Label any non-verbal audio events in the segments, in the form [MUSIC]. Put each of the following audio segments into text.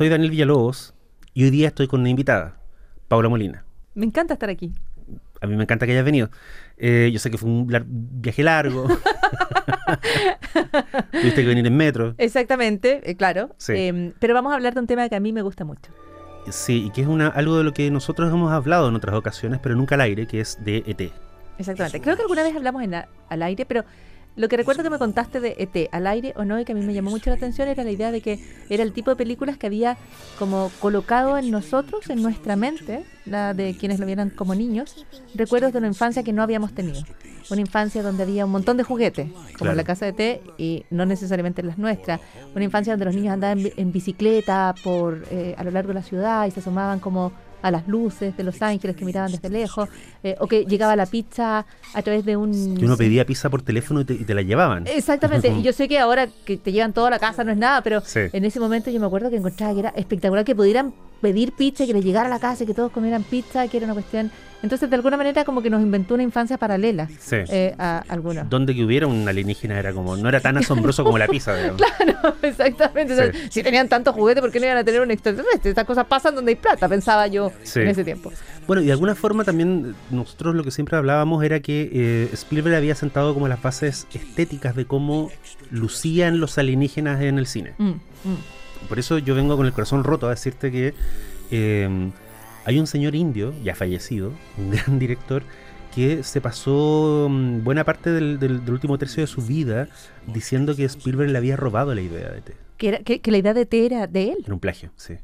Soy Daniel Villalobos y hoy día estoy con una invitada, Paula Molina. Me encanta estar aquí. A mí me encanta que hayas venido. Eh, yo sé que fue un lar- viaje largo. [LAUGHS] Tuviste que venir en metro. Exactamente, eh, claro. Sí. Em, pero vamos a hablar de un tema que a mí me gusta mucho. Sí, y que es una, algo de lo que nosotros hemos hablado en otras ocasiones, pero nunca al aire, que es de ET. Exactamente. Creo que alguna vez hablamos en al aire, pero lo que recuerdo que me contaste de ET, al aire o no, y que a mí me llamó mucho la atención, era la idea de que era el tipo de películas que había como colocado en nosotros, en nuestra mente, la de quienes lo vieran como niños, recuerdos de una infancia que no habíamos tenido. Una infancia donde había un montón de juguetes, como Claro. en la casa de T, y no necesariamente en las nuestras. Una infancia donde los niños andaban en bicicleta por eh, a lo largo de la ciudad y se asomaban como a las luces de Los Ángeles que miraban desde lejos, eh, o que llegaba la pizza a través de un... Que uno pedía pizza por teléfono y te, y te la llevaban. Exactamente, [LAUGHS] y yo sé que ahora que te llevan toda la casa no es nada, pero Sí. en ese momento yo me acuerdo que encontraba que era espectacular que pudieran pedir pizza y que les llegara a la casa y que todos comieran pizza, que era una cuestión... Entonces, de alguna manera, como que nos inventó una infancia paralela Sí. eh, a algunos. Donde que hubiera un alienígena era como, no era tan asombroso como la pizza, digamos. [LAUGHS] Claro, exactamente. O sea, Sí. Si tenían tantos juguetes, ¿por qué no iban a tener un extraterrestre? Estas cosas pasan donde hay plata, pensaba yo Sí. en ese tiempo. Bueno, y de alguna forma también eh, nosotros lo que siempre hablábamos era que eh, Spielberg había sentado como las bases estéticas de cómo lucían los alienígenas en el cine. Mm, mm. Por eso yo vengo con el corazón roto a decirte que eh, hay un señor indio, ya fallecido, [LAUGHS] un gran director, que se pasó mm, buena parte del, del- del último tercio de su vida diciendo que Spielberg le había robado la idea de T. Que, era- que- que la idea de T era de él. Era un plagio, sí.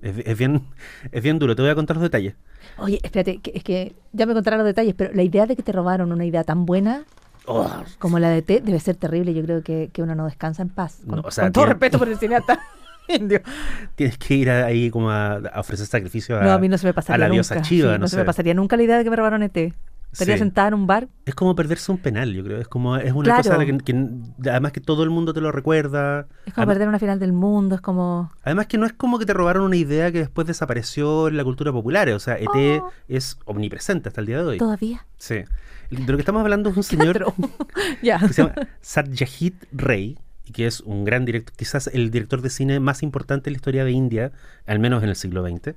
Es, es bien, [LAUGHS] es bien duro, te voy a contar los detalles. Oye, espérate, que- es que ya me contarán los detalles, pero la idea de que te robaron una idea tan buena Oh, como la de T debe ser terrible. Yo creo que, que uno no descansa en paz. Con, No, o sea, con todo tiene- respeto por el cineasta [LAUGHS] [LAUGHS] indio. tienes que ir ahí como a, a ofrecer sacrificio a, No, a mí no se me pasaría a la nunca. diosa Chiva, Sí, no se me pasaría nunca la idea de que me robaron ET. Estaría Sí. sentada en un bar. Es como perderse un penal, yo creo. Es como es una Claro. cosa que, que- además que todo el mundo te lo recuerda. Es como Además- perder una final del mundo, es como... Además que no es como que te robaron una idea que después desapareció en la cultura popular. O sea, ET Oh. es omnipresente hasta el día de hoy. Todavía. Sí. De lo que estamos hablando es un [LAUGHS] señor [LAUGHS] ya. que se llama Satyajit Ray, y que es un gran director, quizás el director de cine más importante en la historia de India, al menos en el siglo XX.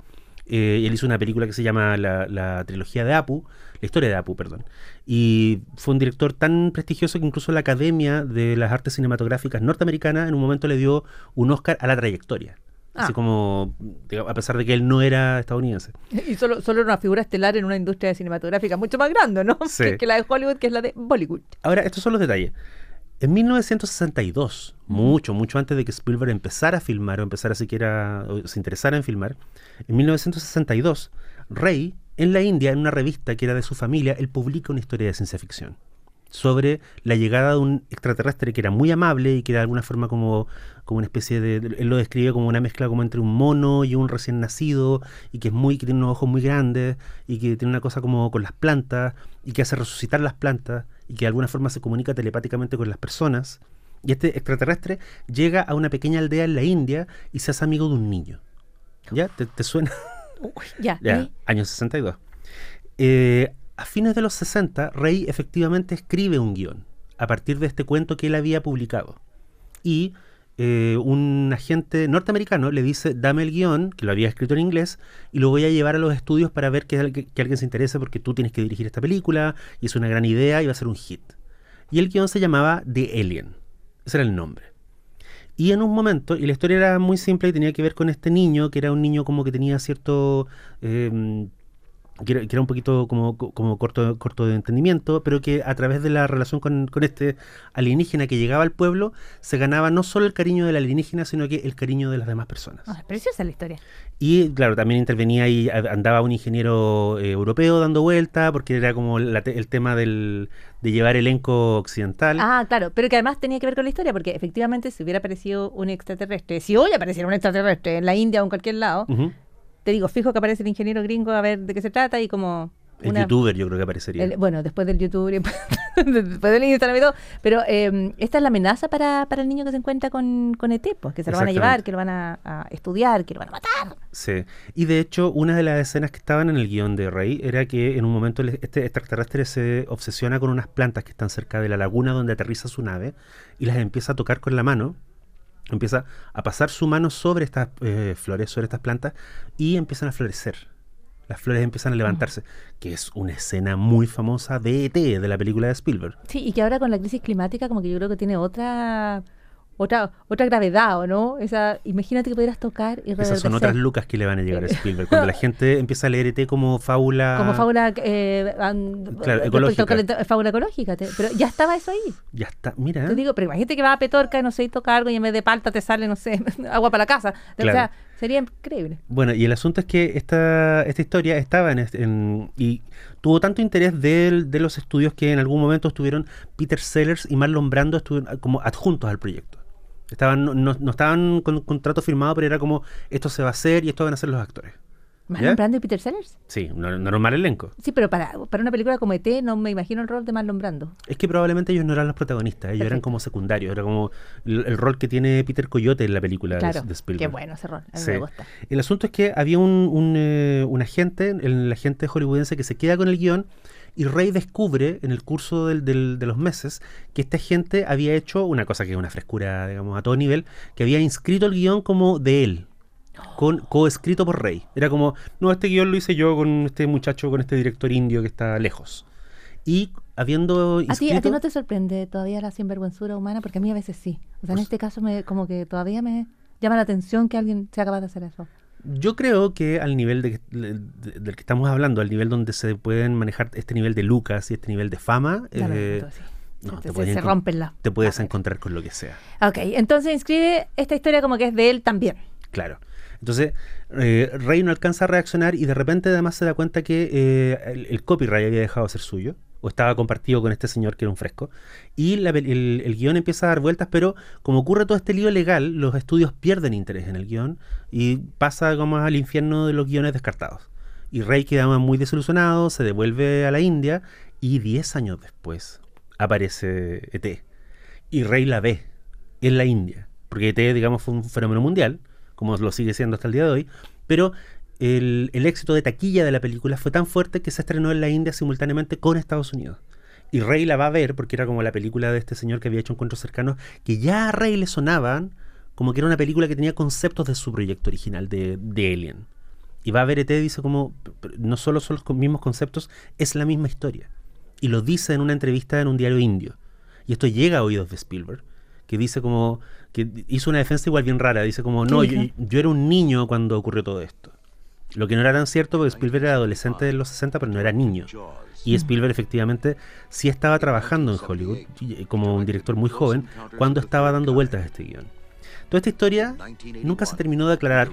Eh, él hizo una película que se llama la, la trilogía de Apu, la historia de Apu, perdón. Y fue un director tan prestigioso que incluso la Academia de las Artes Cinematográficas norteamericana en un momento le dio un Oscar a la trayectoria. Así Ah. como, digamos, a pesar de que él no era estadounidense. Y solo, solo era una figura estelar en una industria cinematográfica mucho más grande, ¿no? Sí. Que, [LAUGHS] que la de Hollywood, que es la de Bollywood. Ahora, estos son los detalles. En 1962, mucho, mucho antes de que Spielberg empezara a filmar o empezara siquiera, o se interesara en filmar, en 1962, Ray, en la India, en una revista que era de su familia, él publica una historia de ciencia ficción sobre la llegada de un extraterrestre que era muy amable y que era de alguna forma como, como una especie de, él lo describe como una mezcla como entre un mono y un recién nacido y que es muy, que tiene unos ojos muy grandes y que tiene una cosa como con las plantas y que hace resucitar las plantas y que de alguna forma se comunica telepáticamente con las personas. Y este extraterrestre llega a una pequeña aldea en la India y se hace amigo de un niño. ¿Ya? ¿Te, te suena? Uy, ya. Ya, ¿y? año 62. Eh, a fines de los 60, Rey efectivamente escribe un guion a partir de este cuento que él había publicado. Y eh, un agente norteamericano le dice, dame el guion, que lo había escrito en inglés, y lo voy a llevar a los estudios para ver que, al- que alguien se interese porque tú tienes que dirigir esta película, y es una gran idea y va a ser un hit. Y el guion se llamaba The Alien. Ese era el nombre. Y en un momento, y la historia era muy simple y tenía que ver con este niño, que era un niño como que tenía cierto... eh, que era, que era un poquito como, como corto, corto de entendimiento, pero que a través de la relación con, con este alienígena que llegaba al pueblo, se ganaba no solo el cariño del alienígena, sino que el cariño de las demás personas. Ah, es preciosa la historia. Y claro, también intervenía a- andaba un ingeniero eh, europeo dando vuelta, porque era como la te- el tema del, de llevar elenco occidental. Ah, claro, pero que además tenía que ver con la historia, porque efectivamente si hubiera aparecido un extraterrestre, si hoy apareciera un extraterrestre en la India o en cualquier lado. Te digo, fijo que aparece el ingeniero gringo a ver de qué se trata y como... El una- youtuber yo creo que aparecería. el- bueno, después del YouTube, y [LAUGHS] después del Instagram y todo, pero eh, esta es la amenaza para, para el niño que se encuentra con, con ET, pues que se lo van a llevar, que lo van a, a estudiar, que lo van a matar. Sí. Y de hecho, una de las escenas que estaban en el guion de Rey era que en un momento este extraterrestre se obsesiona con unas plantas que están cerca de la laguna donde aterriza su nave y las empieza a tocar con la mano. Empieza a pasar su mano sobre estas eh, flores, sobre estas plantas y empiezan a florecer. Las flores empiezan a levantarse, que es una escena muy famosa de ET, de la película de Spielberg. Sí, y que ahora con la crisis climática como que yo creo que tiene otra otra otra gravedad, ¿o no? Esa, imagínate que pudieras tocar y Esas son otras lucas que le van a llegar a Spielberg. Cuando la [LAUGHS] gente empieza a leer ET como fábula... Como fábula, eh, an- Claro, ecológica. fábula ecológica. te- pero ya estaba eso ahí. Ya está, mira. Te digo, pero imagínate que va a Petorca, no sé, y toca algo y en vez de palta te sale, no sé, [LAUGHS] agua para la casa. O sea, sería increíble. Bueno, y el asunto es que esta, esta historia estaba en, este- en- y tuvo tanto interés del- de, los estudios que en algún momento estuvieron Peter Sellers y Marlon Brando estuvieron como adjuntos al proyecto. Estaban, no, no- estaban con un contrato firmado, pero era como esto se va a hacer y esto van a hacer los actores. ¿Marlon. Brando y Peter Sellers? Sí, no, no era un mal elenco. Sí, pero para, para una película como ET no me imagino el rol de Marlon Brando. Es que probablemente ellos no eran los protagonistas, ellos eran como secundarios, era como el, el rol que tiene Peter Coyote en la película de- Claro, de, Spielberg. qué bueno ese rol, a mí Sí. me gusta. El asunto es que había un, un, eh, un agente, el agente hollywoodense que se queda con el guion y Rey descubre en el curso del- del- de los meses que este agente había hecho una cosa que es una frescura, digamos, a todo nivel, que había inscrito el guion como de él, con coescrito por Rey. Era como, no, este guion lo hice yo con este muchacho, con este director indio que está lejos. Y habiendo ¿A ti, inscrito... ¿A ti no te sorprende todavía la sinvergüenzura humana? Porque a mí a veces sí. O sea, en Pues- este caso me, como que todavía me llama la atención que alguien sea capaz de hacer eso. Yo creo que al nivel de, de- de- del que estamos hablando, al nivel donde se pueden manejar este nivel de lucas y este nivel de fama, lo eh, no, se, te puedes se rompen te puedes encontrar con lo que sea. Ok, entonces inscribe esta historia como que es de él también. Claro. Entonces, eh, Rey no alcanza a reaccionar y de repente además se da cuenta que eh, el, el copyright había dejado de ser suyo o estaba compartido con este señor que era un fresco. Y el, el guion empieza a dar vueltas, pero como ocurre todo este lío legal, los estudios pierden interés en el guion y pasa como al infierno de los guiones descartados. Y Rey queda muy desilusionado, se devuelve a la India y 10 años después aparece ET. Y Rey la ve en la India. Porque ET, digamos, fue un fenómeno mundial, como lo sigue siendo hasta el día de hoy. Pero el, el éxito de taquilla de la película fue tan fuerte que se estrenó en la India simultáneamente con Estados Unidos. Y Rey la va a ver, porque era como la película de este señor que había hecho Encuentros Cercanos, que ya a Rey le sonaban como que era una película que tenía conceptos de su proyecto original de, de Alien. Y va a ver ET y dice como, "Pero no solo son los mismos conceptos, es la misma historia. Y lo dice en una entrevista en un diario indio. Y esto llega a oídos de Spielberg, que dice como, que hizo una defensa igual bien rara, dice como, no, yo, yo era un niño cuando ocurrió todo esto. Lo que no era tan cierto porque Spielberg era adolescente de los 60, pero no era niño. Y Spielberg efectivamente sí estaba trabajando en Hollywood y- como un director muy joven cuando estaba dando vueltas a este guion. Toda esta historia nunca se terminó de aclarar.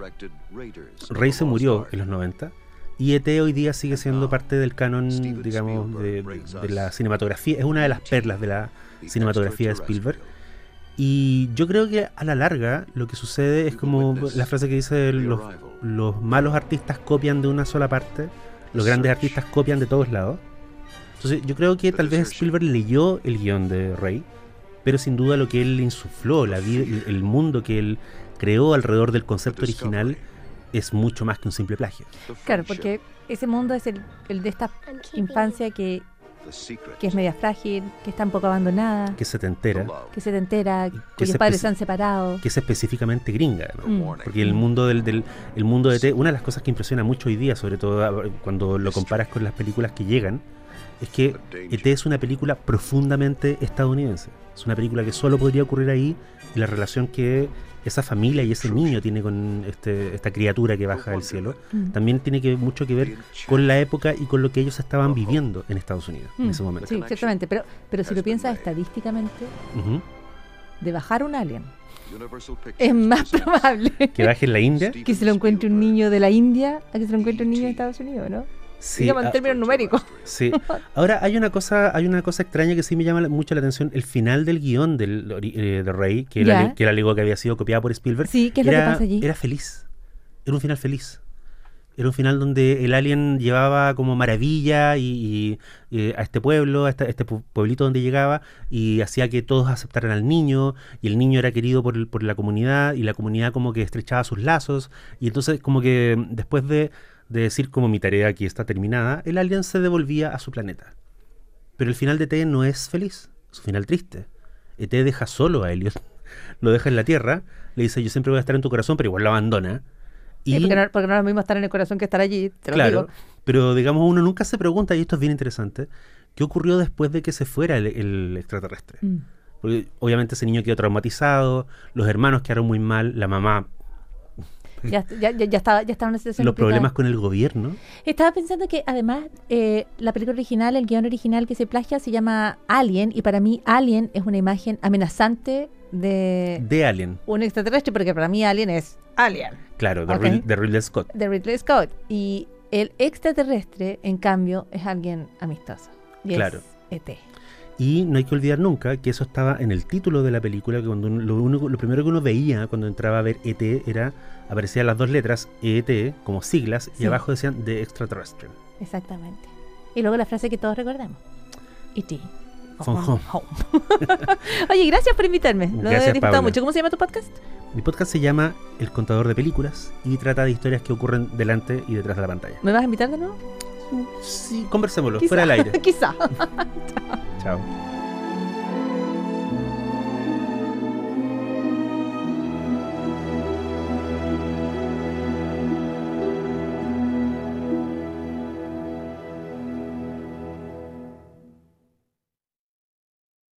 Rey se murió en los 90 y ET hoy día sigue siendo parte del canon, digamos, de, de la cinematografía. Es una de las perlas de la cinematografía de Spielberg. Y yo creo que a la larga lo que sucede es como la frase que dice los, los malos artistas copian de una sola parte, los grandes artistas copian de todos lados. Entonces yo creo que tal vez Spielberg leyó el guion de Rey, pero sin duda lo que él insufló, la vida, el- el mundo que él creó alrededor del concepto original es mucho más que un simple plagio. Claro, porque ese mundo es el, el de esta infancia que, que es media frágil, que está un poco abandonada, Que se te entera, que se te entera, que cuyos se padres pese- se han separado. que es específicamente gringa. además. Mm. Porque el mundo del, del- el mundo de T, una de las cosas que impresiona mucho hoy día, sobre todo cuando lo comparas con las películas que llegan, es que ET es una película profundamente estadounidense. Es una película que solo podría ocurrir ahí y la relación que esa familia y ese niño tiene con este, esta criatura que baja del cielo, Mm. también tiene que, mucho que ver con la época y con lo que ellos estaban viviendo en Estados Unidos en ese momento. Sí, ciertamente. Pero, pero si lo piensas estadísticamente, de bajar un alien, es más probable Que baje en la India. [LAUGHS] que se lo encuentre un niño de la India a que se lo encuentre un niño de Estados Unidos, ¿no? Sí, Digamos en ah, términos numéricos. [LAUGHS] sí. Ahora hay una cosa, hay una cosa extraña que sí me llama la- mucho la atención. El final del guion del, eh, de Rey, que ale- que él alegó que había sido copiada por Spielberg, Sí, ¿qué es lo que era, pasa allí? era feliz. Era un final feliz. Era un final donde el alien llevaba como maravilla y, y, eh, a este pueblo, a este, este pu- pueblito donde llegaba, y hacía que todos aceptaran al niño, y el niño era querido por, el- por la comunidad, y la comunidad como que estrechaba sus lazos, y entonces como que después de, de decir como mi tarea aquí está terminada, el alien se devolvía a su planeta. Pero el final de E T no es feliz, es un final triste. ET deja solo a Elliot, [LAUGHS] lo deja en la Tierra, le dice yo siempre voy a estar en tu corazón, pero igual lo abandona. Sí, porque, no, porque no es lo mismo estar en el corazón que estar allí, te lo Claro, digo. pero digamos uno nunca se pregunta, y esto es bien interesante, ¿qué ocurrió después de que se fuera el, el extraterrestre? Mm. Porque obviamente ese niño quedó traumatizado, los hermanos quedaron muy mal, la mamá, Ya, ya, ya, ya estaba, ya estaba en una situación los complicada. problemas con el gobierno. Estaba pensando que además eh, la película original, el guion original que se plagia se llama Alien y para mí Alien es una imagen amenazante de De Alien, un extraterrestre porque para mí Alien es Alien claro, de, Ok. Rid- de Ridley Scott. de Ridley Scott y el extraterrestre en cambio es alguien amistoso y Claro. es ET. Y no hay que olvidar nunca que eso estaba en el título de la película, que cuando uno- lo, único- lo primero que uno veía cuando entraba a ver ET era, aparecían las dos letras ET como siglas y abajo decían The Extraterrestrial. Exactamente. Y luego la frase que todos recordamos. E.T. From home. [LAUGHS] Oye, gracias por invitarme. Lo he disfrutado Paula. mucho. ¿Cómo se llama tu podcast? Mi podcast se llama El Contador de Películas y trata de historias que ocurren delante y detrás de la pantalla. ¿Me vas a invitar de nuevo? Sí, conversémoslo, Quizá. fuera del aire. [LAUGHS] Quizá. [LAUGHS] Ciao.